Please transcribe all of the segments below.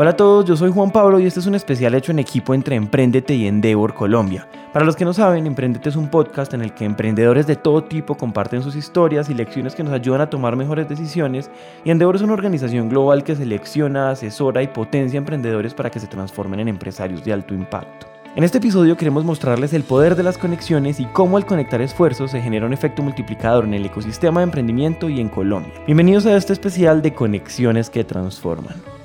Hola a todos, yo soy Juan Pablo y este es un especial hecho en equipo entre Emprendete y Endeavor Colombia. Para los que no saben, Emprendete es un podcast en el que emprendedores de todo tipo comparten sus historias y lecciones que nos ayudan a tomar mejores decisiones y Endeavor es una organización global que selecciona, asesora y potencia emprendedores para que se transformen en empresarios de alto impacto. En este episodio queremos mostrarles el poder de las conexiones y cómo al conectar esfuerzos se genera un efecto multiplicador en el ecosistema de emprendimiento y en Colombia. Bienvenidos a este especial de Conexiones que Transforman.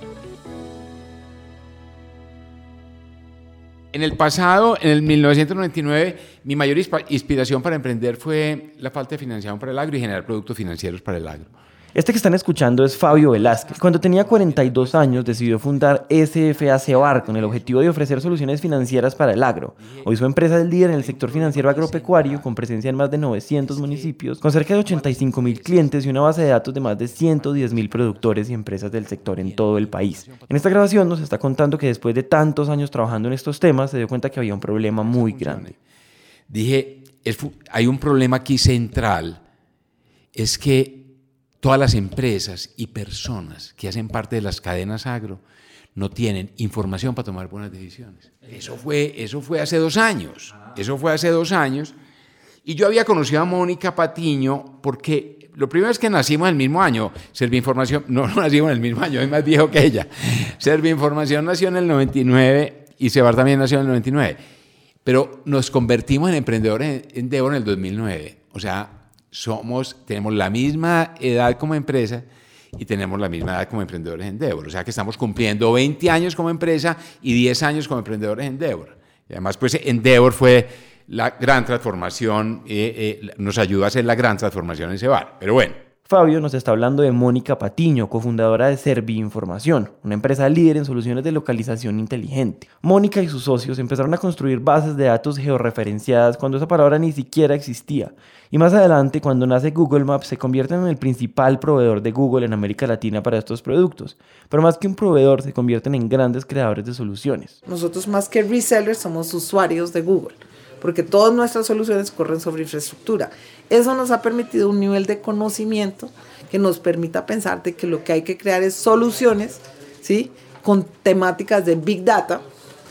En el pasado, en el 1999, mi mayor inspiración para emprender fue la falta de financiación para el agro y generar productos financieros para el agro. Este que están escuchando es Fabio Velázquez. Cuando tenía 42 años decidió fundar SFA con el objetivo de ofrecer soluciones financieras para el agro. Hoy su empresa es líder en el sector financiero agropecuario con presencia en más de 900 municipios, con cerca de 85 mil clientes y una base de datos de más de 110 mil productores y empresas del sector en todo el país. En esta grabación nos está contando que después de tantos años trabajando en estos temas se dio cuenta que había un problema muy grande. Dije, hay un problema aquí central, es que todas las empresas y personas que hacen parte de las cadenas agro no tienen información para tomar buenas decisiones. Eso fue, eso fue hace dos años. Eso fue hace dos años. Y yo había conocido a Mónica Patiño porque lo primero es que nacimos el mismo año. Información, no, no nacimos en el mismo año, es más viejo que ella. Información nació en el 99 y Sebar también nació en el 99. Pero nos convertimos en emprendedores en Debo en el 2009. O sea, somos, tenemos la misma edad como empresa y tenemos la misma edad como emprendedores en. O sea que estamos cumpliendo 20 años como empresa y 10 años como emprendedores en. Y además, pues Endeavor fue la gran transformación, eh, eh, nos ayudó a hacer la gran transformación en Cebar. Pero bueno, Fabio nos está hablando de Mónica Patiño, cofundadora de Servi Información, una empresa líder en soluciones de localización inteligente. Mónica y sus socios empezaron a construir bases de datos georreferenciadas cuando esa palabra ni siquiera existía. Y más adelante, cuando nace Google Maps, se convierten en el principal proveedor de Google en América Latina para estos productos. Pero más que un proveedor, se convierten en grandes creadores de soluciones. Nosotros más que resellers somos usuarios de Google porque todas nuestras soluciones corren sobre infraestructura. Eso nos ha permitido un nivel de conocimiento que nos permita pensar de que lo que hay que crear es soluciones, ¿sí? Con temáticas de Big Data,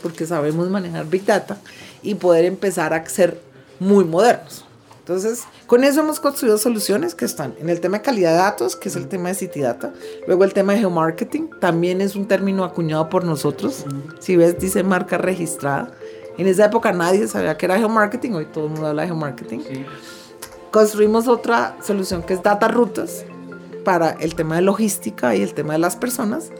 porque sabemos manejar Big Data, y poder empezar a ser muy modernos. Entonces, con eso hemos construido soluciones que están en el tema de calidad de datos, que es el tema de City Data. Luego el tema de geomarketing, también es un término acuñado por nosotros. Si ves, dice marca registrada. En esa época nadie sabía que era geomarketing, hoy todo el mundo habla de geomarketing. Construimos otra solución que es data rutas para el tema de logística y el tema de las personas.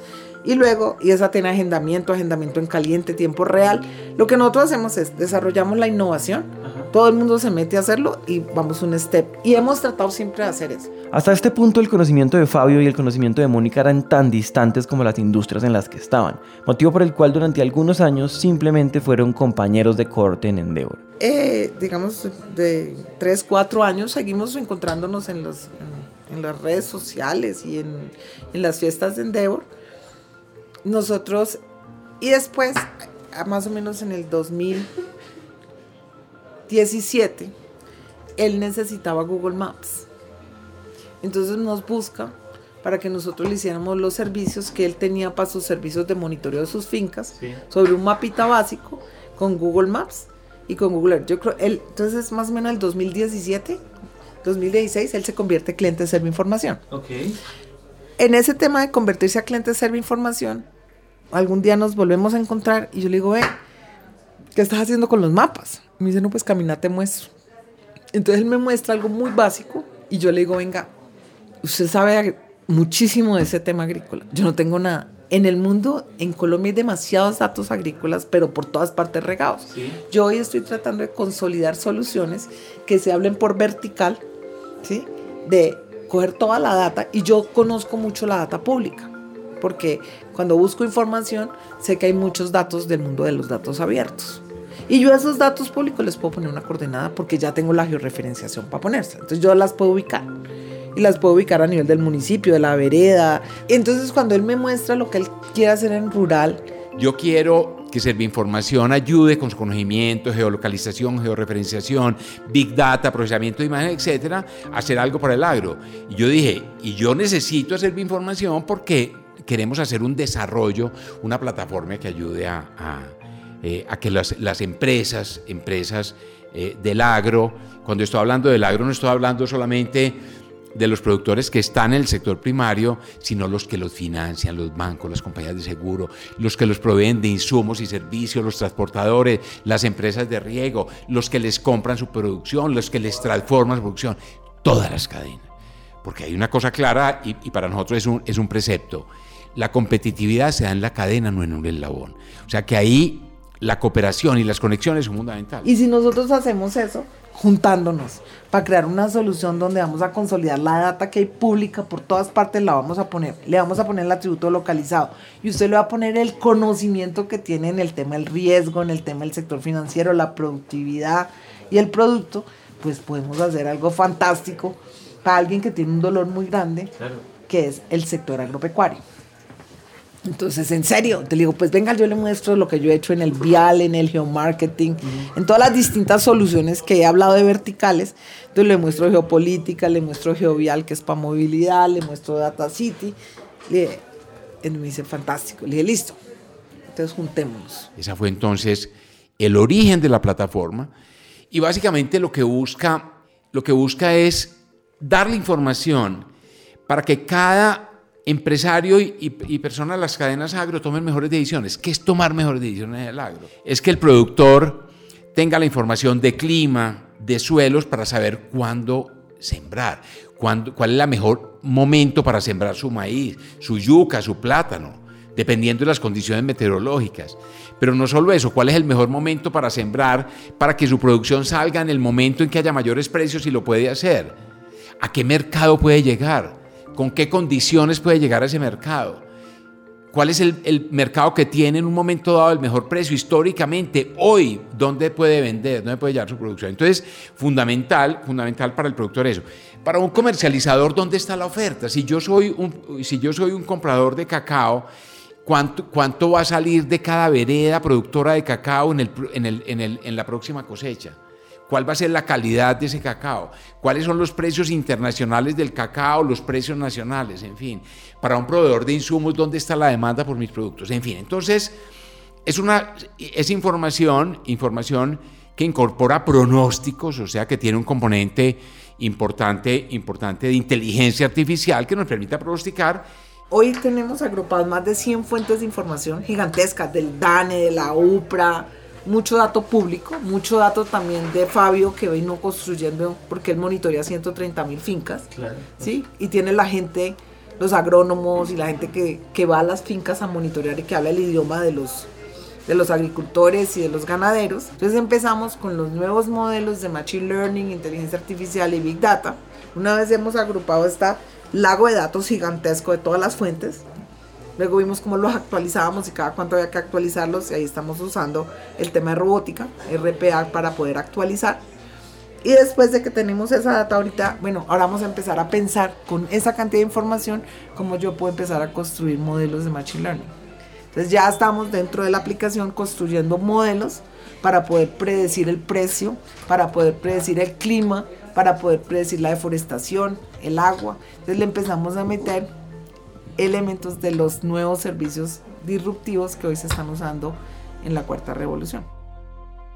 Y luego, y esa tiene agendamiento, agendamiento en caliente, tiempo real. Lo que nosotros hacemos es desarrollamos la innovación, todo el mundo se mete a hacerlo y vamos un step. Y hemos tratado siempre de hacer eso. Hasta este punto el conocimiento de Fabio y el conocimiento de Mónica eran tan distantes como las industrias en las que estaban, motivo por el cual durante algunos años simplemente fueron compañeros de corte en Endeavor. Eh, digamos, de 3, 4 años seguimos encontrándonos en, los, en, las redes sociales y en, en las fiestas de Endeavor. Nosotros, y después, más o menos en el 2017, él necesitaba Google Maps entonces nos busca para que nosotros le hiciéramos los servicios que él tenía para sus servicios de monitoreo de sus fincas sobre un mapita básico con Google Maps y con Google Earth. Yo creo, él, entonces más o menos el 2017, 2016, él se convierte en cliente de Servi Información. Okay. En ese tema de convertirse a cliente de Servi Información, algún día nos volvemos a encontrar y yo le digo, eh, ¿qué estás haciendo con los mapas? Me dice, no, pues caminate muestro. Entonces él me muestra algo muy básico y yo le digo, venga, usted sabe muchísimo de ese tema agrícola. Yo no tengo nada. En el mundo, en Colombia hay demasiados datos agrícolas, pero por todas partes regados. Yo hoy estoy tratando de consolidar soluciones que se hablen por vertical, ¿sí? De coger toda la data y yo conozco mucho la data pública, porque cuando busco información sé que hay muchos datos del mundo de los datos abiertos. Y yo a esos datos públicos les puedo poner una coordenada porque ya tengo la georreferenciación para ponerse. Entonces yo las puedo ubicar y las puedo ubicar a nivel del municipio, de la vereda. Entonces cuando él me muestra lo que él quiere hacer en rural, yo quiero que Información ayude con su conocimiento, geolocalización, georreferenciación, big data, procesamiento de imagen, etcétera, a hacer algo para el agro. Y yo dije, y yo necesito hacer Información porque queremos hacer un desarrollo, una plataforma que ayude a, eh, que las, las, empresas, empresas eh, del agro, cuando estoy hablando del agro no estoy hablando solamente de los productores que están en el sector primario, sino los que los financian, los bancos, las compañías de seguro, los que los proveen de insumos y servicios, los transportadores, las empresas de riego, los que les compran su producción, los que les transforman su producción, todas las cadenas. Porque hay una cosa clara y, y para nosotros es un, es un precepto. La competitividad se da en la cadena, no en un eslabón. O sea que ahí la cooperación y las conexiones son fundamentales. Y si nosotros hacemos eso, juntándonos para crear una solución donde vamos a consolidar la data que hay pública por todas partes, la vamos a poner. Le vamos a poner el atributo localizado y usted le va a poner el conocimiento que tiene en el tema del riesgo, en el tema del sector financiero, la productividad y el producto, pues podemos hacer algo fantástico para alguien que tiene un dolor muy grande, claro. que es el sector agropecuario. Entonces, en serio, te digo, pues venga, yo le muestro lo que yo he hecho en el vial, en el geomarketing, uh en todas las distintas soluciones que he hablado de verticales. Entonces le muestro geopolítica, le muestro geovial, que es para movilidad, le muestro data city. Le, él me dice, fantástico. Le dije, listo. Entonces juntémonos. Esa fue entonces el origen de la plataforma. Y básicamente lo que busca, lo que busca es darle información para que cada empresario y, y, y persona de las cadenas agro tomen mejores decisiones. ¿Qué es tomar mejores decisiones en el agro? Es que el productor tenga la información de clima, de suelos para saber cuándo sembrar, cuándo, cuál es el mejor momento para sembrar su maíz, su yuca, su plátano, dependiendo de las condiciones meteorológicas. Pero no solo eso, cuál es el mejor momento para sembrar para que su producción salga en el momento en que haya mayores precios y lo puede hacer. ¿A qué mercado puede llegar? ¿Con qué condiciones puede llegar a ese mercado? ¿Cuál es el, mercado que tiene en un momento dado el mejor precio históricamente? Hoy, ¿dónde puede vender? ¿Dónde puede llevar su producción? Entonces, fundamental, fundamental para el productor eso. Para un comercializador, ¿dónde está la oferta? Si yo soy un, si yo soy un comprador de cacao, ¿cuánto, ¿cuánto va a salir de cada vereda productora de cacao en, el, en, el, en, en la próxima cosecha? Cuál va a ser la calidad de ese cacao, cuáles son los precios internacionales del cacao, los precios nacionales, en fin, para un proveedor de insumos, dónde está la demanda por mis productos, en fin. Entonces, es, una, es información, información que incorpora pronósticos, o sea, que tiene un componente importante, importante de inteligencia artificial que nos permita pronosticar. Hoy tenemos agrupadas más de 100 fuentes de información gigantescas del DANE, de la UPRA, mucho dato público, mucho dato también de Fabio que vino construyendo, porque él monitorea 130 mil fincas, claro. ¿sí? Y tiene la gente, los agrónomos y la gente que, que, va a las fincas a monitorear y que habla el idioma de los, de los agricultores y de los ganaderos. Entonces empezamos con los nuevos modelos de Machine Learning, Inteligencia Artificial y Big Data. Una vez hemos agrupado este lago de datos gigantesco de todas las fuentes, Luego vimos cómo los actualizábamos y cada cuánto había que actualizarlos y ahí estamos usando el tema de robótica, RPA, para poder actualizar. Y después de que tenemos esa data ahorita, bueno, ahora vamos a empezar a pensar con esa cantidad de información cómo yo puedo empezar a construir modelos de Machine Learning. Entonces ya estamos dentro de la aplicación construyendo modelos para poder predecir el precio, para poder predecir el clima, para poder predecir la deforestación, el agua. Entonces le empezamos a meter elementos de los nuevos servicios disruptivos que hoy se están usando en la cuarta revolución.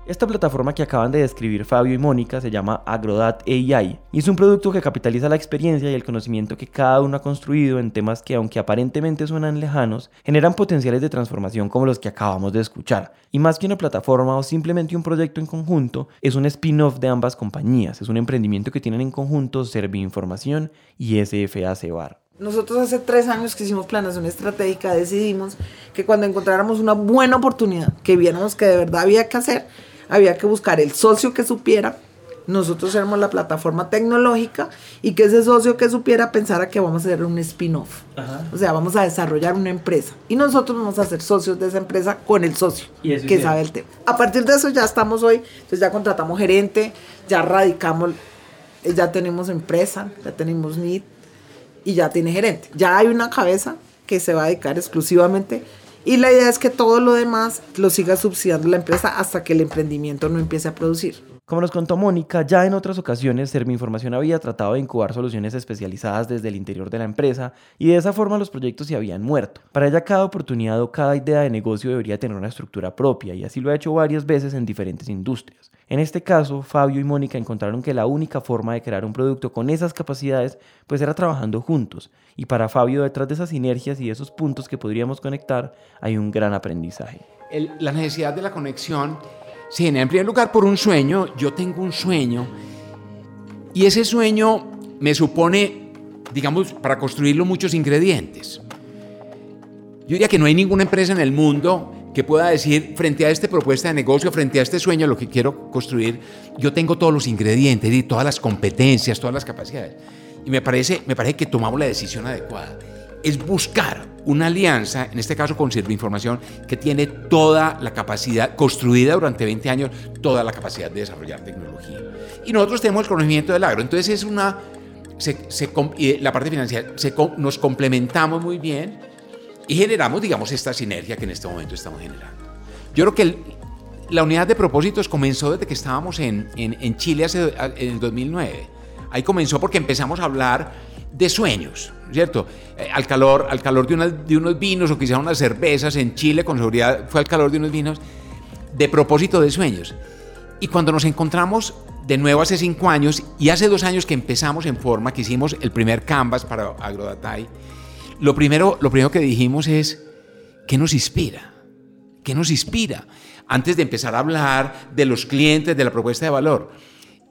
Esta plataforma que acaban de describir Fabio y Mónica se llama Agrodat AI y es un producto que capitaliza la experiencia y el conocimiento que cada uno ha construido en temas que aunque aparentemente suenan lejanos, generan potenciales de transformación como los que acabamos de escuchar. Y más que una plataforma o simplemente un proyecto en conjunto, es un spin-off de ambas compañías, es un emprendimiento que tienen en conjunto Serviinformación y SFA Cebar. Nosotros hace tres años que hicimos planeación estratégica decidimos que cuando encontráramos una buena oportunidad, que viéramos que de verdad había que hacer, había que buscar el socio que supiera. Nosotros éramos la plataforma tecnológica y que ese socio que supiera pensara que vamos a hacer un spin-off. O sea, vamos a desarrollar una empresa. Y nosotros vamos a ser socios de esa empresa con el socio que bien. sabe el tema. A partir de eso ya estamos hoy, entonces ya contratamos gerente, ya radicamos, ya tenemos empresa, ya tenemos NIT y ya tiene gerente. Ya hay una cabeza que se va a dedicar exclusivamente y la idea es que todo lo demás lo siga subsidiando la empresa hasta que el emprendimiento no empiece a producir. Como nos contó Mónica, ya en otras ocasiones Serviinformación había tratado de incubar soluciones especializadas desde el interior de la empresa y de esa forma los proyectos se habían muerto. Para ella cada oportunidad o cada idea de negocio debería tener una estructura propia y así lo ha hecho varias veces en diferentes industrias. En este caso, Fabio y Mónica encontraron que la única forma de crear un producto con esas capacidades pues era trabajando juntos y para Fabio detrás de esas sinergias y esos puntos que podríamos conectar hay un gran aprendizaje. la necesidad de la conexión Sí, en primer lugar por un sueño. Yo tengo un sueño y ese sueño me supone, digamos, para construirlo muchos ingredientes. Yo diría que no hay ninguna empresa en el mundo que pueda decir frente a esta propuesta de negocio, frente a este sueño, lo que quiero construir, yo tengo todos los ingredientes y todas las competencias, todas las capacidades. Y me parece, me parece que tomamos la decisión adecuada. Es buscar una alianza, en este caso con Información, que tiene toda la capacidad, construida durante 20 años, toda la capacidad de desarrollar tecnología. Y nosotros tenemos el conocimiento del agro. Entonces es una, la parte financiera, nos complementamos muy bien y generamos, digamos, esta sinergia que en este momento estamos generando. Yo creo que la unidad de propósitos comenzó desde que estábamos en, en, en Chile hace, en el 2009. Ahí comenzó porque empezamos a hablar de sueños, ¿cierto? Eh, al calor, al calor de, de unos vinos o quizá unas cervezas en Chile, con seguridad fue al calor de unos vinos, de propósito de sueños. Y cuando nos encontramos de nuevo hace cinco años y hace dos años que empezamos en forma, que hicimos el primer canvas para AgroDatai, lo primero, lo primero que dijimos es, ¿qué nos inspira? ¿Qué nos inspira? Antes de empezar a hablar de los clientes, de la propuesta de valor.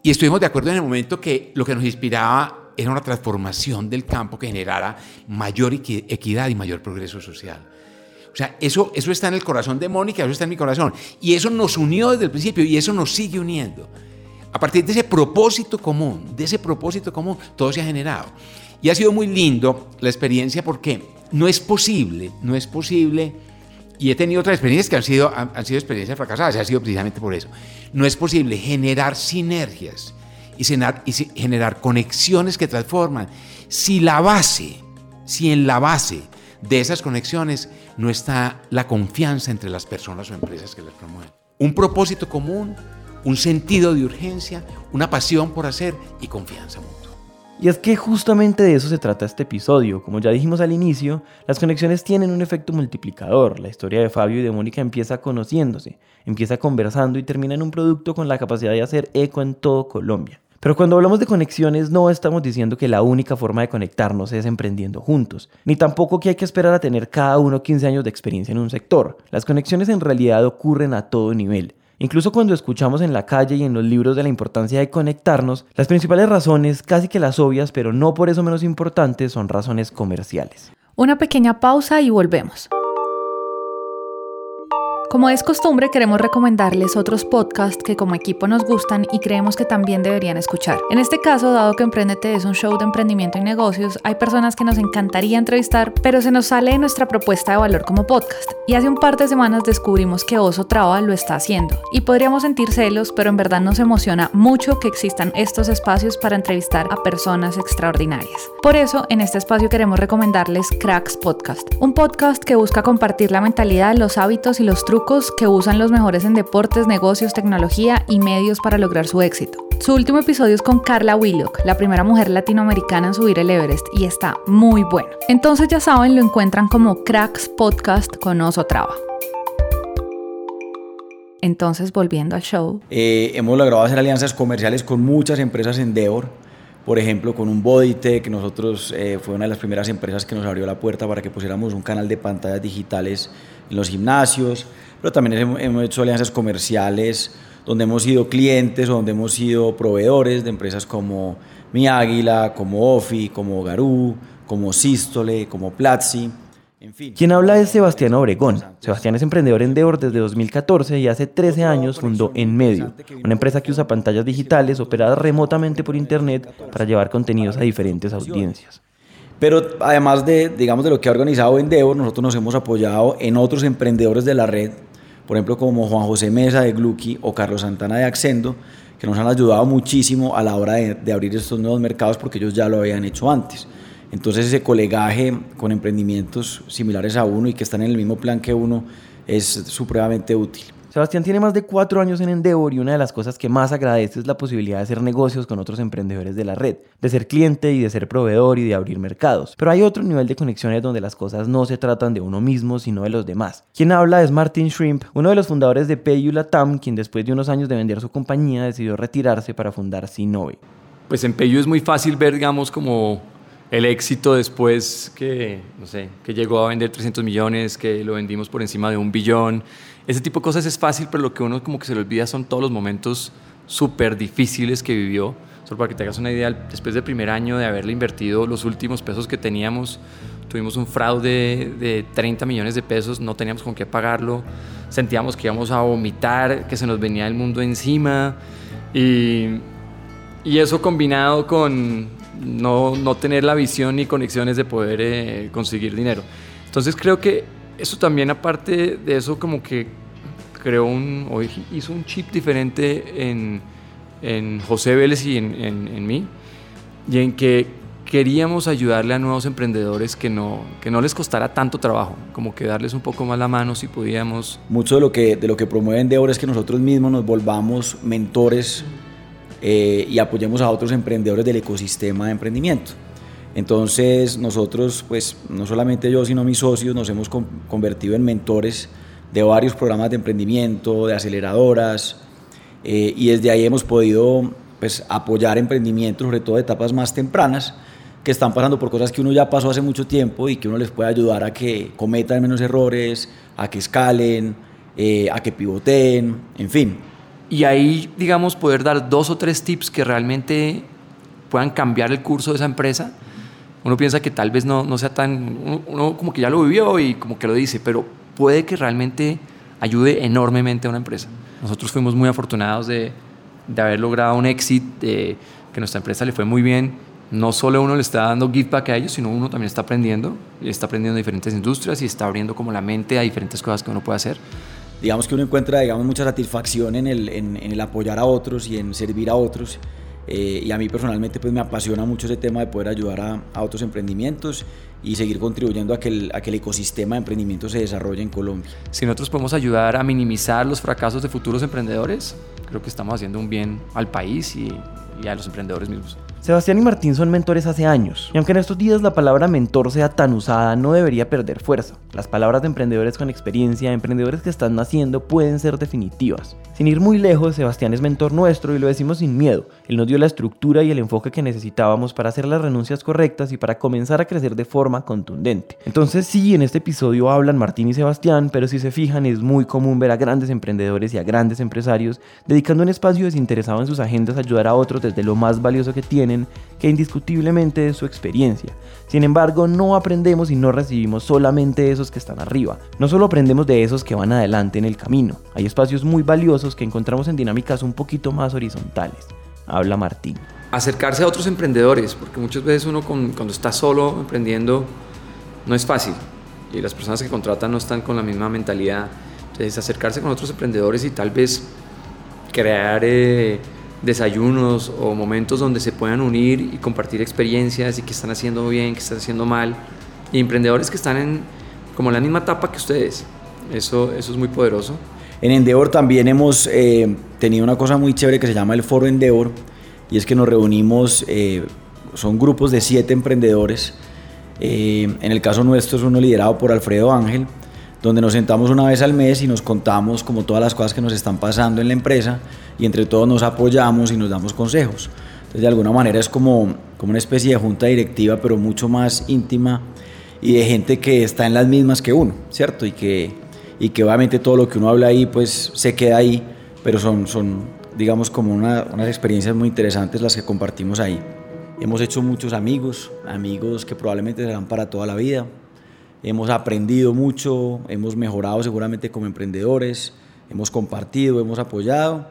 Y estuvimos de acuerdo en el momento que lo que nos inspiraba era una transformación del campo que generara mayor equidad y mayor progreso social. O sea, eso, eso está en el corazón de Mónica, eso está en mi corazón. Y eso nos unió desde el principio y eso nos sigue uniendo. A partir de ese propósito común, de ese propósito común, todo se ha generado. Y ha sido muy lindo la experiencia porque no es posible, no es posible, y he tenido otras experiencias que han sido, han, han sido experiencias fracasadas, ha sido precisamente por eso. No es posible generar sinergias y generar, conexiones que transforman. Si la base, si en la base de esas conexiones no está la confianza entre las personas o empresas que las promueven. Un propósito común, un sentido de urgencia, una pasión por hacer y confianza mutua. Y es que justamente de eso se trata este episodio. Como ya dijimos al inicio, las conexiones tienen un efecto multiplicador. La historia de Fabio y de Mónica empieza conociéndose, empieza conversando y termina en un producto con la capacidad de hacer eco en todo Colombia. Pero cuando hablamos de conexiones no estamos diciendo que la única forma de conectarnos es emprendiendo juntos, ni tampoco que hay que esperar a tener cada uno 15 años de experiencia en un sector. Las conexiones en realidad ocurren a todo nivel. Incluso cuando escuchamos en la calle y en los libros de la importancia de conectarnos, las principales razones, casi que las obvias, pero no por eso menos importantes, son razones comerciales. Una pequeña pausa y volvemos. Como es costumbre, queremos recomendarles otros podcasts que como equipo nos gustan y creemos que también deberían escuchar. En este caso, dado que Emprendete es un show de emprendimiento y negocios, hay personas que nos encantaría entrevistar, pero se nos sale de nuestra propuesta de valor como podcast. Y hace un par de semanas descubrimos que Oso Traba lo está haciendo. Y podríamos sentir celos, pero en verdad nos emociona mucho que existan estos espacios para entrevistar a personas extraordinarias. Por eso, en este espacio queremos recomendarles Cracks Podcast, un podcast que busca compartir la mentalidad, los hábitos y los trucos que usan los mejores en deportes, negocios, tecnología y medios para lograr su éxito. Su último episodio es con Carla Willock, la primera mujer latinoamericana en subir el Everest, y está muy bueno. Entonces ya saben, lo encuentran como Cracks Podcast con Oso Traba. Entonces, volviendo al show. Eh, hemos logrado hacer alianzas comerciales con muchas empresas en Endeavor. Por ejemplo, con un Bodytech, nosotros eh, fue una de las primeras empresas que nos abrió la puerta para que pusiéramos un canal de pantallas digitales en los gimnasios pero también hemos hecho alianzas comerciales donde hemos sido clientes o donde hemos sido proveedores de empresas como Mi Águila, como Ofi, como Garú, como Sístole, como Platzi. Quien habla es Sebastián Obregón. Sebastián es emprendedor en Deor desde 2014 y hace 13 años fundó En Medio, una empresa que usa pantallas digitales operadas remotamente por Internet para llevar contenidos a diferentes audiencias. Pero además de, digamos, de lo que ha organizado Endeavor, nosotros nos hemos apoyado en otros emprendedores de la red por ejemplo como Juan José Mesa de Glucky o Carlos Santana de Accendo, que nos han ayudado muchísimo a la hora de, abrir estos nuevos mercados porque ellos ya lo habían hecho antes. Entonces ese colegaje con emprendimientos similares a uno y que están en el mismo plan que uno es supremamente útil. Sebastián tiene más de cuatro años en Endeavor y una de las cosas que más agradece es la posibilidad de hacer negocios con otros emprendedores de la red, de ser cliente y de ser proveedor y de abrir mercados. Pero hay otro nivel de conexiones donde las cosas no se tratan de uno mismo, sino de los demás. Quien habla es Martin Shrimp, uno de los fundadores de PayU Latam, quien después de unos años de vender su compañía decidió retirarse para fundar Sinove. Pues en PayU es muy fácil ver, digamos, como el éxito después que, no sé, que llegó a vender 300 millones, que lo vendimos por encima de un billón. Ese tipo de cosas es fácil, pero lo que uno como que se le olvida son todos los momentos súper difíciles que vivió. Solo para que te hagas una idea, después del primer año de haberle invertido los últimos pesos que teníamos, tuvimos un fraude de 30 millones de pesos, no teníamos con qué pagarlo, sentíamos que íbamos a vomitar, que se nos venía el mundo encima y, y eso combinado con no, no tener la visión ni conexiones de poder eh, conseguir dinero. Entonces creo que eso también aparte de eso como que creó un, hizo un chip diferente en, en José Vélez y en, en, mí, y en que queríamos ayudarle a nuevos emprendedores que no, que no les costara tanto trabajo, como que darles un poco más la mano si podíamos. Mucho de lo que, de lo que promueven Deor es que nosotros mismos nos volvamos mentores eh, y apoyemos a otros emprendedores del ecosistema de emprendimiento. Entonces nosotros, pues no solamente yo, sino mis socios, nos hemos convertido en mentores de varios programas de emprendimiento, de aceleradoras, eh, y desde ahí hemos podido pues, apoyar emprendimientos, sobre todo de etapas más tempranas, que están pasando por cosas que uno ya pasó hace mucho tiempo y que uno les puede ayudar a que cometan menos errores, a que escalen, eh, a que pivoteen, en fin. Y ahí, digamos, poder dar dos o tres tips que realmente puedan cambiar el curso de esa empresa. Uno piensa que tal vez no, no sea tan... Uno, como que ya lo vivió y como que lo dice, pero puede que realmente ayude enormemente a una empresa. Nosotros fuimos muy afortunados de, de haber logrado un éxito, de que nuestra empresa le fue muy bien. No solo uno le está dando give back a ellos, sino uno también está aprendiendo, está aprendiendo en diferentes industrias y está abriendo como la mente a diferentes cosas que uno puede hacer. Digamos que uno encuentra digamos, mucha satisfacción en el, en, en el apoyar a otros y en servir a otros. Eh, y a mí personalmente pues me apasiona mucho ese tema de poder ayudar a, a otros emprendimientos y seguir contribuyendo a que, el, a que el ecosistema de emprendimiento se desarrolle en Colombia. Si nosotros podemos ayudar a minimizar los fracasos de futuros emprendedores, creo que estamos haciendo un bien al país y, y a los emprendedores mismos. Sebastián y Martín son mentores hace años, y aunque en estos días la palabra mentor sea tan usada, no debería perder fuerza. Las palabras de emprendedores con experiencia, emprendedores que están naciendo, pueden ser definitivas. Sin ir muy lejos, Sebastián es mentor nuestro y lo decimos sin miedo. Él nos dio la estructura y el enfoque que necesitábamos para hacer las renuncias correctas y para comenzar a crecer de forma contundente. Entonces sí, en este episodio hablan Martín y Sebastián, pero si se fijan es muy común ver a grandes emprendedores y a grandes empresarios dedicando un espacio desinteresado en sus agendas a ayudar a otros desde lo más valioso que tienen, que indiscutiblemente es su experiencia. Sin embargo, no aprendemos y no recibimos solamente de esos que están arriba. No solo aprendemos de esos que van adelante en el camino. Hay espacios muy valiosos que encontramos en dinámicas un poquito más horizontales. Habla Martín. Acercarse a otros emprendedores, porque muchas veces uno cuando está solo emprendiendo no es fácil y las personas que contratan no están con la misma mentalidad. Entonces, acercarse con otros emprendedores y tal vez crear eh, desayunos o momentos donde se puedan unir y compartir experiencias y qué están haciendo bien, qué están haciendo mal. Y emprendedores que están en como la misma etapa que ustedes. Eso, eso es muy poderoso. En Endeavor también hemos eh, tenido una cosa muy chévere que se llama el Foro Endeavor y es que nos reunimos, eh, son grupos de siete emprendedores. Eh, en el caso nuestro es uno liderado por Alfredo Ángel, donde nos sentamos una vez al mes y nos contamos como todas las cosas que nos están pasando en la empresa y entre todos nos apoyamos y nos damos consejos. Entonces de alguna manera es como, como una especie de junta directiva, pero mucho más íntima y de gente que está en las mismas que uno, ¿cierto? Y que, y que obviamente todo lo que uno habla ahí pues se queda ahí, pero son, son digamos como una, unas experiencias muy interesantes las que compartimos ahí. Hemos hecho muchos amigos, amigos que probablemente serán para toda la vida. Hemos aprendido mucho, hemos mejorado seguramente como emprendedores, hemos compartido, hemos apoyado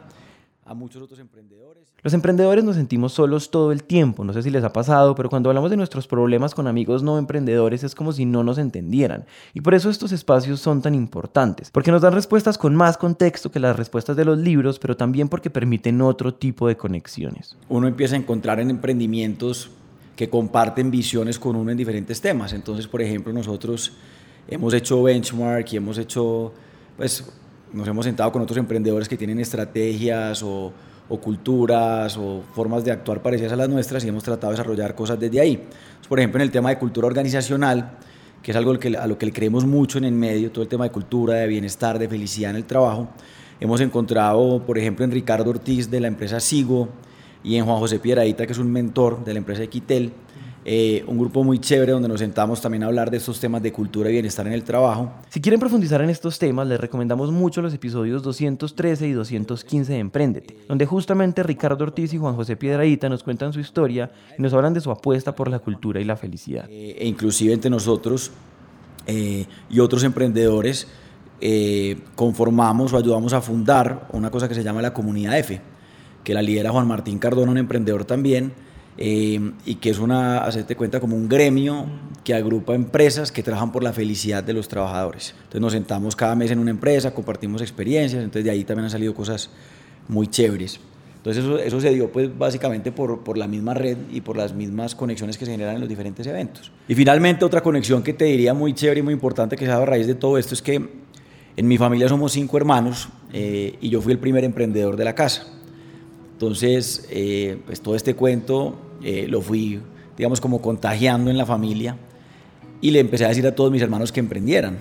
a muchos otros emprendedores. Los emprendedores nos sentimos solos todo el tiempo, no sé si les ha pasado, pero cuando hablamos de nuestros problemas con amigos no emprendedores es como si no nos entendieran. Y por eso estos espacios son tan importantes, porque nos dan respuestas con más contexto que las respuestas de los libros, pero también porque permiten otro tipo de conexiones. Uno empieza a encontrar en emprendimientos que comparten visiones con uno en diferentes temas. Entonces, por ejemplo, nosotros hemos hecho benchmark y hemos hecho, pues, nos hemos sentado con otros emprendedores que tienen estrategias o, culturas o formas de actuar parecidas a las nuestras y hemos tratado de desarrollar cosas desde ahí. Por ejemplo, en el tema de cultura organizacional, que es algo a lo que le creemos mucho en el medio, todo el tema de cultura, de bienestar, de felicidad en el trabajo, hemos encontrado, por ejemplo, en Ricardo Ortiz de la empresa Sigo y en Juan José Piedradita, que es un mentor de la empresa Equitel, eh, un grupo muy chévere donde nos sentamos también a hablar de estos temas de cultura y bienestar en el trabajo. Si quieren profundizar en estos temas, les recomendamos mucho los episodios 213 y 215 de Emprendete, donde justamente Ricardo Ortiz y Juan José Piedradita nos cuentan su historia y nos hablan de su apuesta por la cultura y la felicidad. Eh, e inclusive entre nosotros eh, y otros emprendedores conformamos o ayudamos a fundar una cosa que se llama la Comunidad F, que la lidera Juan Martín Cardona, un emprendedor también, eh, y que es una, hacerte cuenta, como un gremio que agrupa empresas que trabajan por la felicidad de los trabajadores. Entonces nos sentamos cada mes en una empresa, compartimos experiencias, entonces de ahí también han salido cosas muy chéveres. Entonces eso, eso se dio pues básicamente por, por, la misma red y por las mismas conexiones que se generan en los diferentes eventos. Y finalmente otra conexión que te diría muy chévere y muy importante que se da a raíz de todo esto es que en mi familia somos cinco hermanos eh, y yo fui el primer emprendedor de la casa. Entonces, eh, pues todo este cuento eh, lo fui, digamos, como contagiando en la familia y le empecé a decir a todos mis hermanos que emprendieran.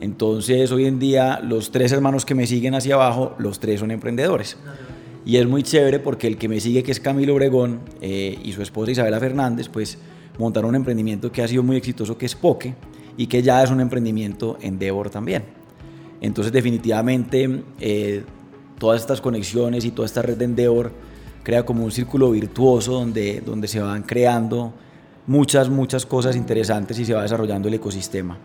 Entonces, hoy en día, los tres hermanos que me siguen hacia abajo, los tres son emprendedores. Y es muy chévere porque el que me sigue, que es Camilo Obregón, eh, y su esposa Isabela Fernández, pues montaron un emprendimiento que ha sido muy exitoso, que es Poke, y que ya es un emprendimiento Endeavor también. Entonces, definitivamente, eh, todas estas conexiones y toda esta red de Endeavor crea como un círculo virtuoso donde, donde se van creando muchas, muchas cosas interesantes y se va desarrollando el ecosistema.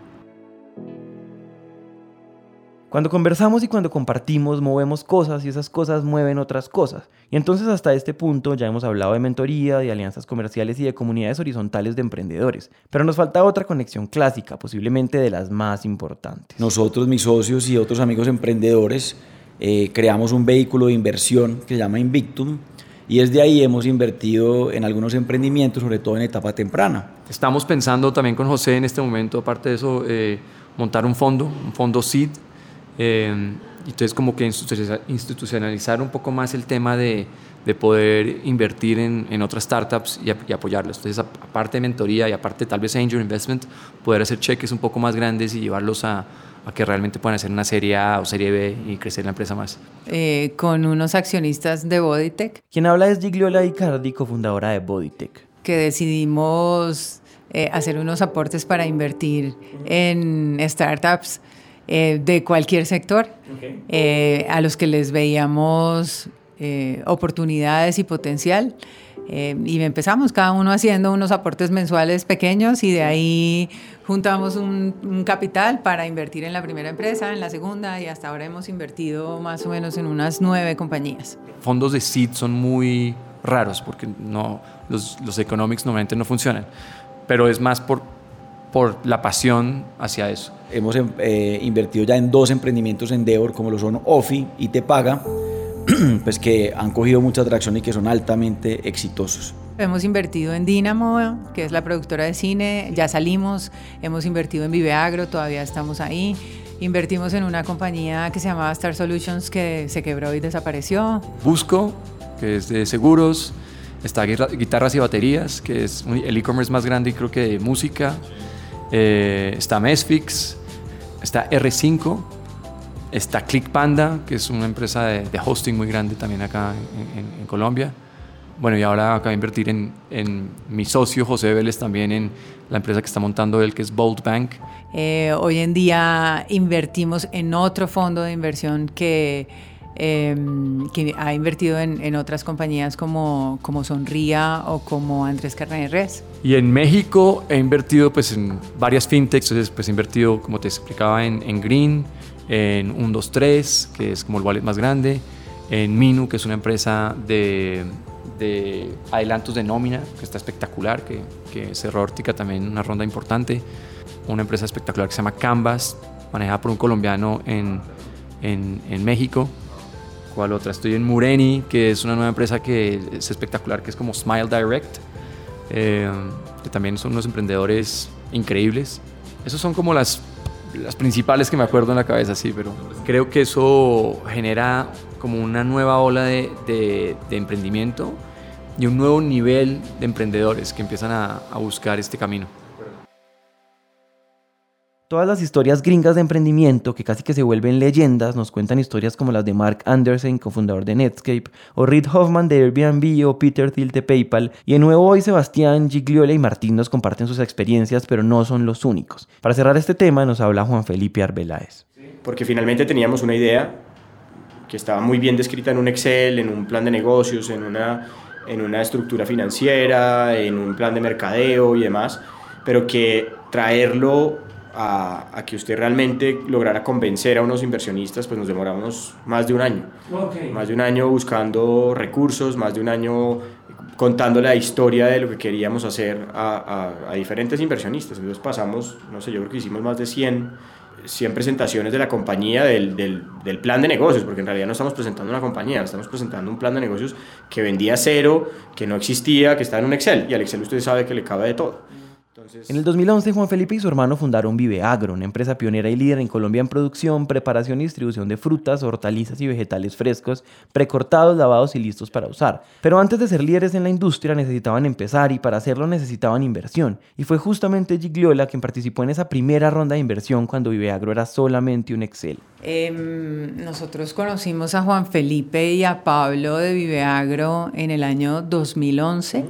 Cuando conversamos y cuando compartimos, movemos cosas y esas cosas mueven otras cosas. Y entonces hasta este punto ya hemos hablado de mentoría, de alianzas comerciales y de comunidades horizontales de emprendedores. Pero nos falta otra conexión clásica, posiblemente de las más importantes. Nosotros, mis socios y otros amigos emprendedores, eh, creamos un vehículo de inversión que se llama Invictum, y desde ahí hemos invertido en algunos emprendimientos, sobre todo en etapa temprana. Estamos pensando también con José en este momento, aparte de eso, eh, montar un fondo, un fondo SEED. Eh, entonces como que institucionalizar un poco más el tema de, de poder invertir en, en otras startups y, y, apoyarlas. Entonces aparte de mentoría y aparte tal vez angel investment, poder hacer cheques un poco más grandes y llevarlos a, a que realmente puedan hacer una serie A o serie B y crecer la empresa más. Eh, con unos accionistas de Bodytech. Quien habla es Gigliola Icardi, cofundadora de Bodytech. Que decidimos eh, hacer unos aportes para invertir en startups eh, de cualquier sector, a los que les veíamos oportunidades y potencial. Eh, y empezamos cada uno haciendo unos aportes mensuales pequeños y de ahí juntamos un, capital para invertir en la primera empresa, en la segunda y hasta ahora hemos invertido más o menos en unas nueve compañías. Fondos de seed son muy raros porque no, los, los economics normalmente no funcionan, pero es más por, por la pasión hacia eso. Hemos eh, invertido ya en dos emprendimientos en Endeavor como lo son Ofi y Te Paga pues que han cogido mucha atracción y que son altamente exitosos. Hemos invertido en Dynamo, que es la productora de cine, ya salimos, hemos invertido en Viveagro, todavía estamos ahí. Invertimos en una compañía que se llamaba Star Solutions que se quebró y desapareció. Busco, que es de seguros, está guitarras y baterías, que es el e-commerce más grande creo que de música. Eh, está Mesfix, está R5, Está ClickPanda, que es una empresa de, hosting muy grande también acá en, Colombia. Bueno, y ahora acabo de invertir en, en, mi socio José Vélez también en la empresa que está montando él, que es Bold Bank. Eh, hoy en día invertimos en otro fondo de inversión que, em, que ha invertido en, en, otras compañías como, como Sonría o como Andrés Carneres. Y en México he invertido pues, en varias fintechs, entonces pues, he invertido, como te explicaba, en, en Green, en 123, que es como el wallet más grande, en Minu, que es una empresa de, de adelantos de nómina, que está espectacular, que, que cerró Órtica también una ronda importante, una empresa espectacular que se llama Canvas, manejada por un colombiano en, en, en México. ¿Cuál otra? Estoy en Mureni, que es una nueva empresa que es espectacular, que es como Smile Direct, eh, que también son unos emprendedores increíbles. Esos son como las las principales que me acuerdo en la cabeza, sí, pero creo que eso genera como una nueva ola de, emprendimiento y un nuevo nivel de emprendedores que empiezan a buscar este camino. Todas las historias gringas de emprendimiento que casi que se vuelven leyendas nos cuentan historias como las de Mark Anderson, cofundador de Netscape, o Reid Hoffman de Airbnb o Peter Thiel de PayPal. Y de nuevo hoy Sebastián, Gigliola y Martín nos comparten sus experiencias, pero no son los únicos. Para cerrar este tema nos habla Juan Felipe Arbeláez. Porque finalmente teníamos una idea que estaba muy bien descrita en un Excel, en un plan de negocios, en una, en una estructura financiera, en un plan de mercadeo y demás, pero que traerlo a, que usted realmente lograra convencer a unos inversionistas, pues nos demoramos más de un año. Más de un año buscando recursos, más de un año contando la historia de lo que queríamos hacer a, a, diferentes inversionistas. Entonces pasamos, no sé, yo creo que hicimos más de 100, 100 presentaciones de la compañía, del, del, del, plan de negocios, porque en realidad no estamos presentando una compañía, estamos presentando un plan de negocios que vendía cero, que no existía, que está en un Excel, y al Excel usted sabe que le cabe de todo. En el 2011, Juan Felipe y su hermano fundaron Vive Agro, una empresa pionera y líder en Colombia en producción, preparación y distribución de frutas, hortalizas y vegetales frescos, precortados, lavados y listos para usar. Pero antes de ser líderes en la industria necesitaban empezar y para hacerlo necesitaban inversión. Y fue justamente Gigliola quien participó en esa primera ronda de inversión cuando Vive Agro era solamente un Excel. Em, nosotros conocimos a Juan Felipe y a Pablo de Vive Agro en el año 2011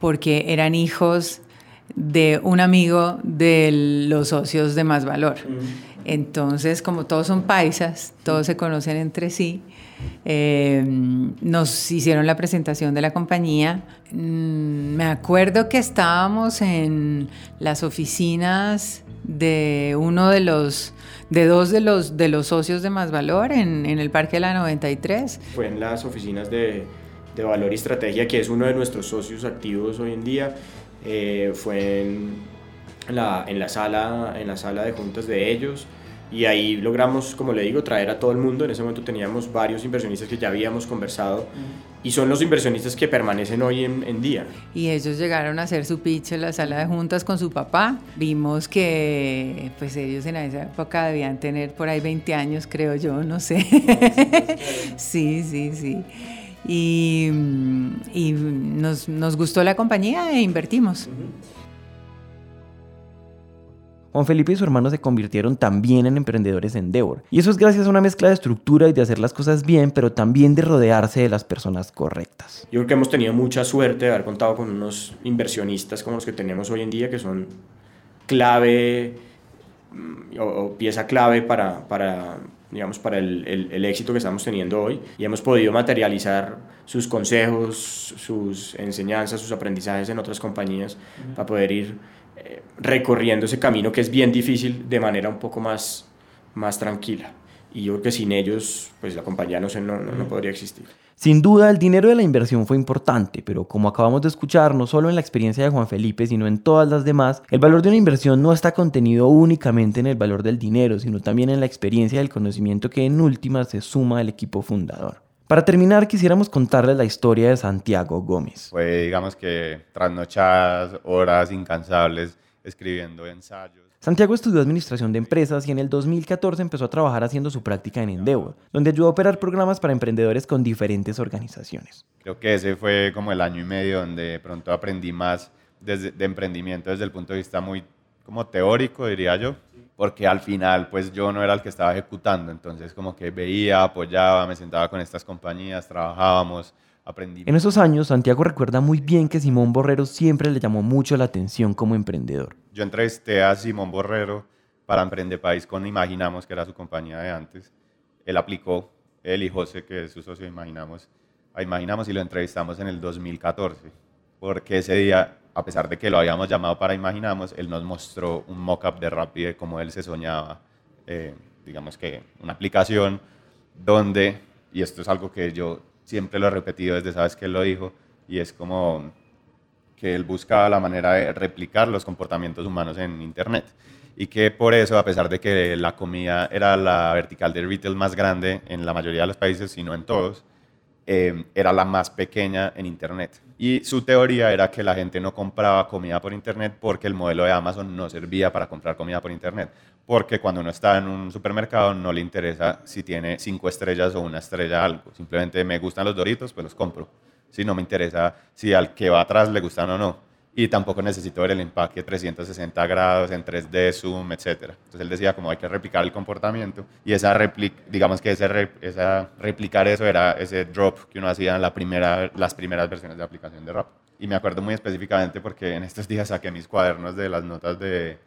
porque eran hijos de un amigo de los socios de más valor. Entonces, como todos son paisas, todos se conocen entre sí, eh, nos hicieron la presentación de la compañía. Mm, me acuerdo que estábamos en las oficinas de uno de los, de dos de los, de los socios de Más Valor en, en el Parque de la 93. Fue en las oficinas de, de Valor y Estrategia, que es uno de nuestros socios activos hoy en día eh, fue en la, en, la sala, en la sala de juntas de ellos y ahí logramos, como le digo, traer a todo el mundo. En ese momento teníamos varios inversionistas que ya habíamos conversado y son los inversionistas que permanecen hoy en, en, día. Y ellos llegaron a hacer su pitch en la sala de juntas con su papá. Vimos que pues ellos en esa época debían tener por ahí 20 años, creo yo, no sé. sí, sí, sí y, y nos, nos, gustó la compañía e invertimos. Juan Felipe y su hermano se convirtieron también en emprendedores en Endeavor. Y eso es gracias a una mezcla de estructura y de hacer las cosas bien, pero también de rodearse de las personas correctas. Yo creo que hemos tenido mucha suerte de haber contado con unos inversionistas como los que tenemos hoy en día, que son clave mm, o, o pieza clave para, para digamos, para el, el, éxito que estamos teniendo hoy y hemos podido materializar sus consejos, sus enseñanzas, sus aprendizajes en otras compañías para poder ir eh, recorriendo ese camino que es bien difícil de manera un poco más, más tranquila. Y yo creo que sin ellos, pues la compañía no, se, no, no podría existir. Sin duda, el dinero de la inversión fue importante, pero como acabamos de escuchar, no solo en la experiencia de Juan Felipe, sino en todas las demás, el valor de una inversión no está contenido únicamente en el valor del dinero, sino también en la experiencia y el conocimiento que en última se suma al equipo fundador. Para terminar, quisiéramos contarles la historia de Santiago Gómez. Fue, digamos que, trasnochadas, horas incansables, escribiendo ensayos Santiago estudió Administración de Empresas y en el 2014 empezó a trabajar haciendo su práctica en Endeavor, donde ayudó a operar programas para emprendedores con diferentes organizaciones. Creo que ese fue como el año y medio donde de pronto aprendí más desde, de emprendimiento desde el punto de vista muy como teórico, diría yo, porque al final pues yo no era el que estaba ejecutando, entonces como que veía, apoyaba, me sentaba con estas compañías, trabajábamos, en esos años, Santiago recuerda muy bien que Simón Borrero siempre le llamó mucho la atención como emprendedor. Yo entrevisté a Simón Borrero para Emprende País con Imaginamos, que era su compañía de antes. Él aplicó, él y José, que es su socio de Imaginamos, a Imaginamos y lo entrevistamos en el 2014. Porque ese día, a pesar de que lo habíamos llamado para Imaginamos, él nos mostró un mock-up de Rappi de cómo él se soñaba, eh, digamos que una aplicación donde, y esto es algo que yo siempre lo he repetido desde sabes que lo dijo, y es como que él buscaba la manera de replicar los comportamientos humanos en Internet. Y que por eso, a pesar de que la comida era la vertical de retail más grande en la mayoría de los países, sino en todos, eh, era la más pequeña en Internet. Y su teoría era que la gente no compraba comida por Internet porque el modelo de Amazon no servía para comprar comida por Internet. Porque cuando uno está en un supermercado no le interesa si tiene cinco estrellas o una estrella algo. Simplemente me gustan los doritos, pues los compro. Si no me interesa si al que va atrás le gustan o no y tampoco necesito ver el empaque 360 grados en 3D, zoom, etc. Entonces él decía como hay que replicar el comportamiento y esa réplica, digamos que ese, esa, replicar eso era ese drop que uno hacía en la primera, las primeras versiones de aplicación de Rap. Y me acuerdo muy específicamente porque en estos días saqué mis cuadernos de las notas de,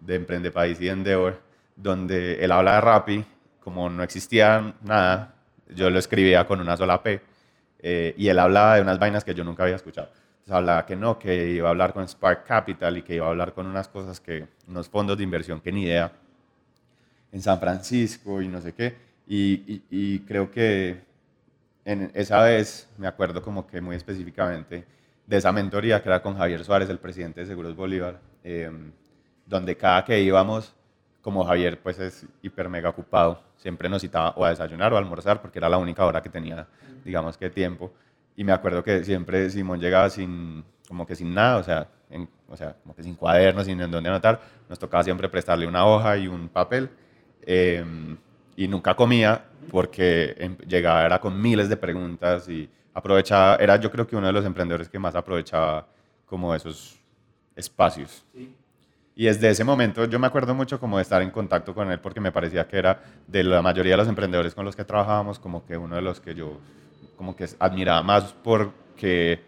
de Emprende País y Endeavor, donde él habla de Rappi, como no existía nada, yo lo escribía con una sola P, eh, y él hablaba de unas vainas que yo nunca había escuchado hablaba que no, que iba a hablar con Spark Capital y que iba a hablar con unas cosas que, unos fondos de inversión que ni idea, en San Francisco y no sé qué. Y, creo que en esa vez me acuerdo como que muy específicamente de esa mentoría que era con Javier Suárez, el presidente de Seguros Bolívar, em, donde cada que íbamos, como Javier pues es hiper mega ocupado, siempre nos citaba o a desayunar o a almorzar porque era la única hora que tenía, digamos que tiempo. Y me acuerdo que siempre Simón llegaba sin, como que sin nada, o sea, o sea, como que sin cuadernos, sin en dónde anotar. Nos tocaba siempre prestarle una hoja y un papel. Em, y nunca comía porque em, llegaba era con miles de preguntas y aprovechaba, era yo creo que uno de los emprendedores que más aprovechaba como esos espacios. Y desde ese momento yo me acuerdo mucho como de estar en contacto con él porque me parecía que era de la mayoría de los emprendedores con los que trabajábamos como que uno de los que yo como que admiraba más porque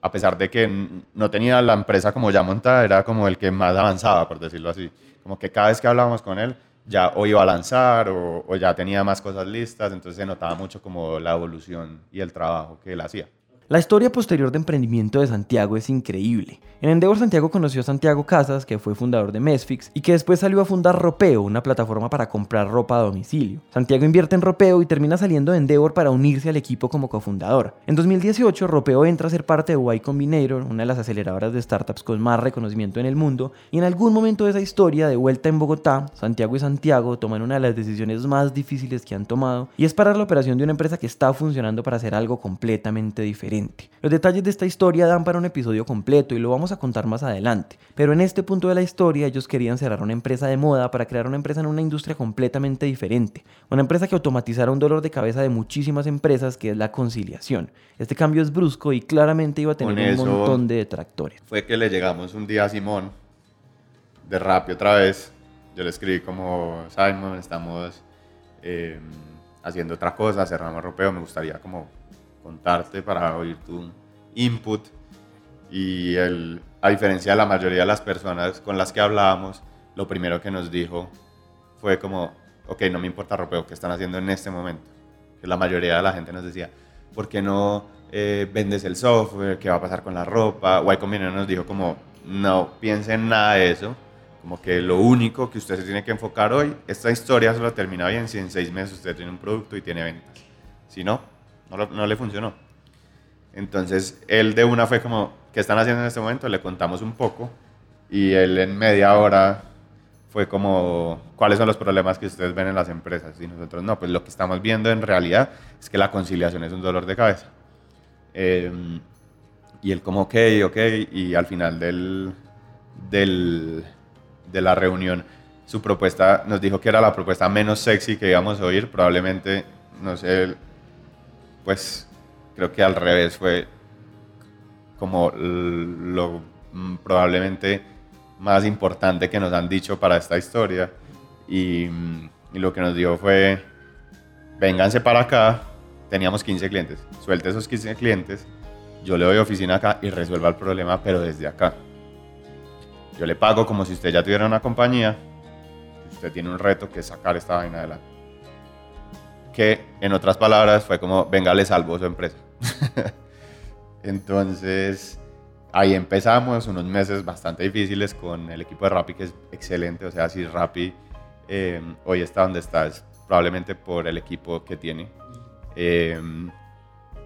a pesar de que no tenía la empresa como ya montada, era como el que más avanzaba, por decirlo así. Como que cada vez que hablábamos con él, ya o iba a lanzar o, o ya tenía más cosas listas, entonces se notaba mucho como la evolución y el trabajo que él hacía. La historia posterior de emprendimiento de Santiago es increíble. En Endeavor Santiago conoció a Santiago Casas, que fue fundador de Mesfix, y que después salió a fundar Ropeo, una plataforma para comprar ropa a domicilio. Santiago invierte en Ropeo y termina saliendo de Endeavor para unirse al equipo como cofundador. En 2018, Ropeo entra a ser parte de Y Combinator, una de las aceleradoras de startups con más reconocimiento en el mundo, y en algún momento de esa historia, de vuelta en Bogotá, Santiago y Santiago toman una de las decisiones más difíciles que han tomado, y es parar la operación de una empresa que está funcionando para hacer algo completamente diferente. Los detalles de esta historia dan para un episodio completo y lo vamos a contar más adelante, pero en este punto de la historia ellos querían cerrar una empresa de moda para crear una empresa en una industria completamente diferente, una empresa que automatizara un dolor de cabeza de muchísimas empresas que es la conciliación. Este cambio es brusco y claramente iba a tener un montón de detractores. Fue que le llegamos un día a Simón de Rappi otra vez. Yo le escribí como, Simon, estamos eh, haciendo otra cosa, cerramos ropeo, me gustaría como contarte, para oír tu input. Y él, a diferencia de la mayoría de las personas con las que hablábamos, lo primero que nos dijo fue como, ok, no me importa ropeo, ¿qué están haciendo en este momento? Que la mayoría de la gente nos decía, ¿por qué no eh, vendes el software? ¿Qué va a pasar con la ropa? Y Combinator nos dijo como, no piensen en nada de eso, como que lo único que usted se tiene que enfocar hoy, esta historia solo termina bien si en seis meses usted tiene un producto y tiene ventas. Si no, no, le funcionó. Entonces, él de una fue como, ¿qué están haciendo en este momento? Le contamos un poco y él en media hora fue como, ¿cuáles son los problemas que ustedes ven en las empresas? Y nosotros, no, pues lo que estamos viendo en realidad es que la conciliación es un dolor de cabeza. Em, y él como, ok, ok, y al final del, del, de la reunión, su propuesta nos dijo que era la propuesta menos sexy que íbamos a oír, probablemente, no sé, pues creo que al revés fue como lo mm, probablemente más importante que nos han dicho para esta historia. Y, mm, lo que nos dijo fue, vénganse para acá, teníamos 15 clientes, suelte esos 15 clientes, yo le doy oficina acá y resuelva el problema, pero desde acá. Yo le pago como si usted ya tuviera una compañía, usted tiene un reto que es sacar esta vaina adelante que en otras palabras fue como, venga, le salvo su empresa. Entonces, ahí empezamos unos meses bastante difíciles con el equipo de Rappi, que es excelente. O sea, si Rappi eh, hoy está donde está, es probablemente por el equipo que tiene. Eh,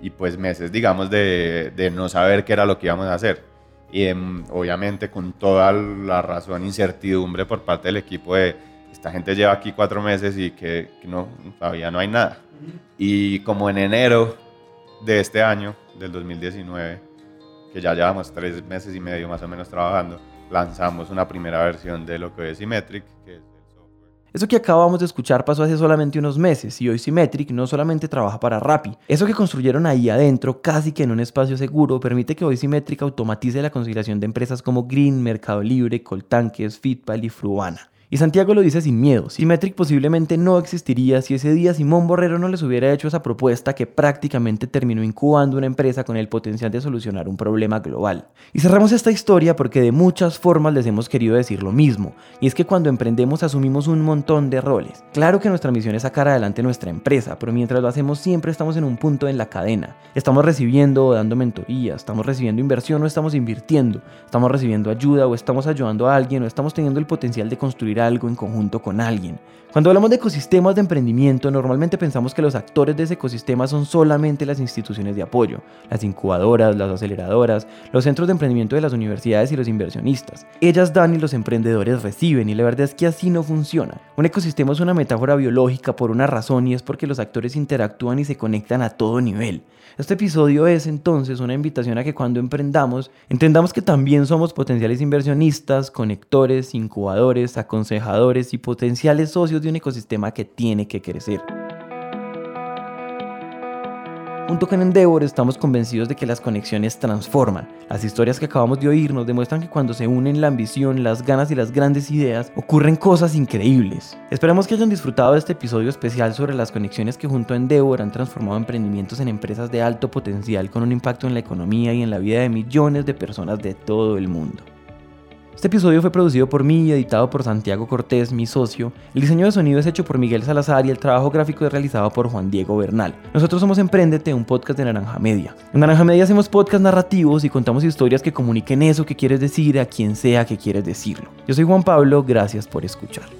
y pues meses, digamos, de, de, no saber qué era lo que íbamos a hacer. Y em, obviamente con toda la razón, incertidumbre por parte del equipo de esta gente lleva aquí cuatro meses y que, no, todavía no hay nada. Y como en enero de este año, del 2019, que ya llevamos tres meses y medio más o menos trabajando, lanzamos una primera versión de lo que es Symmetric, que es eso que acabamos de escuchar pasó hace solamente unos meses y hoy Symmetric no solamente trabaja para Rappi. Eso que construyeron ahí adentro, casi que en un espacio seguro, permite que hoy Symmetric automatice la consideración de empresas como Green, Mercado Libre, Coltanques, Fitpal y Fruana. Y Santiago lo dice sin miedo. Symmetric posiblemente no existiría si ese día Simón Borrero no les hubiera hecho esa propuesta que prácticamente terminó incubando una empresa con el potencial de solucionar un problema global. Y cerramos esta historia porque de muchas formas les hemos querido decir lo mismo. Y es que cuando emprendemos asumimos un montón de roles. Claro que nuestra misión es sacar adelante nuestra empresa, pero mientras lo hacemos siempre estamos en un punto en la cadena. Estamos recibiendo o dando mentoría, estamos recibiendo inversión o estamos invirtiendo, estamos recibiendo ayuda o estamos ayudando a alguien o estamos teniendo el potencial de construir algo en conjunto con alguien. Cuando hablamos de ecosistemas de emprendimiento, normalmente pensamos que los actores de ese ecosistema son solamente las instituciones de apoyo, las incubadoras, las aceleradoras, los centros de emprendimiento de las universidades y los inversionistas. Ellas dan y los emprendedores reciben y la verdad es que así no funciona. Un ecosistema es una metáfora biológica por una razón y es porque los actores interactúan y se conectan a todo nivel. Este episodio es entonces una invitación a que cuando emprendamos entendamos que también somos potenciales inversionistas, conectores, incubadores, y potenciales socios de un ecosistema que tiene que crecer. Junto con Endeavor estamos convencidos de que las conexiones transforman. Las historias que acabamos de oír nos demuestran que cuando se unen la ambición, las ganas y las grandes ideas, ocurren cosas increíbles. Esperamos que hayan disfrutado de este episodio especial sobre las conexiones que junto a Endeavor han transformado emprendimientos en empresas de alto potencial con un impacto en la economía y en la vida de millones de personas de todo el mundo. Este episodio fue producido por mí y editado por Santiago Cortés, mi socio. El diseño de sonido es hecho por Miguel Salazar y el trabajo gráfico es realizado por Juan Diego Bernal. Nosotros somos Emprendete, un podcast de Naranja Media. En Naranja Media hacemos podcasts narrativos y contamos historias que comuniquen eso que quieres decir a quien sea que quieres decirlo. Yo soy Juan Pablo, gracias por escuchar.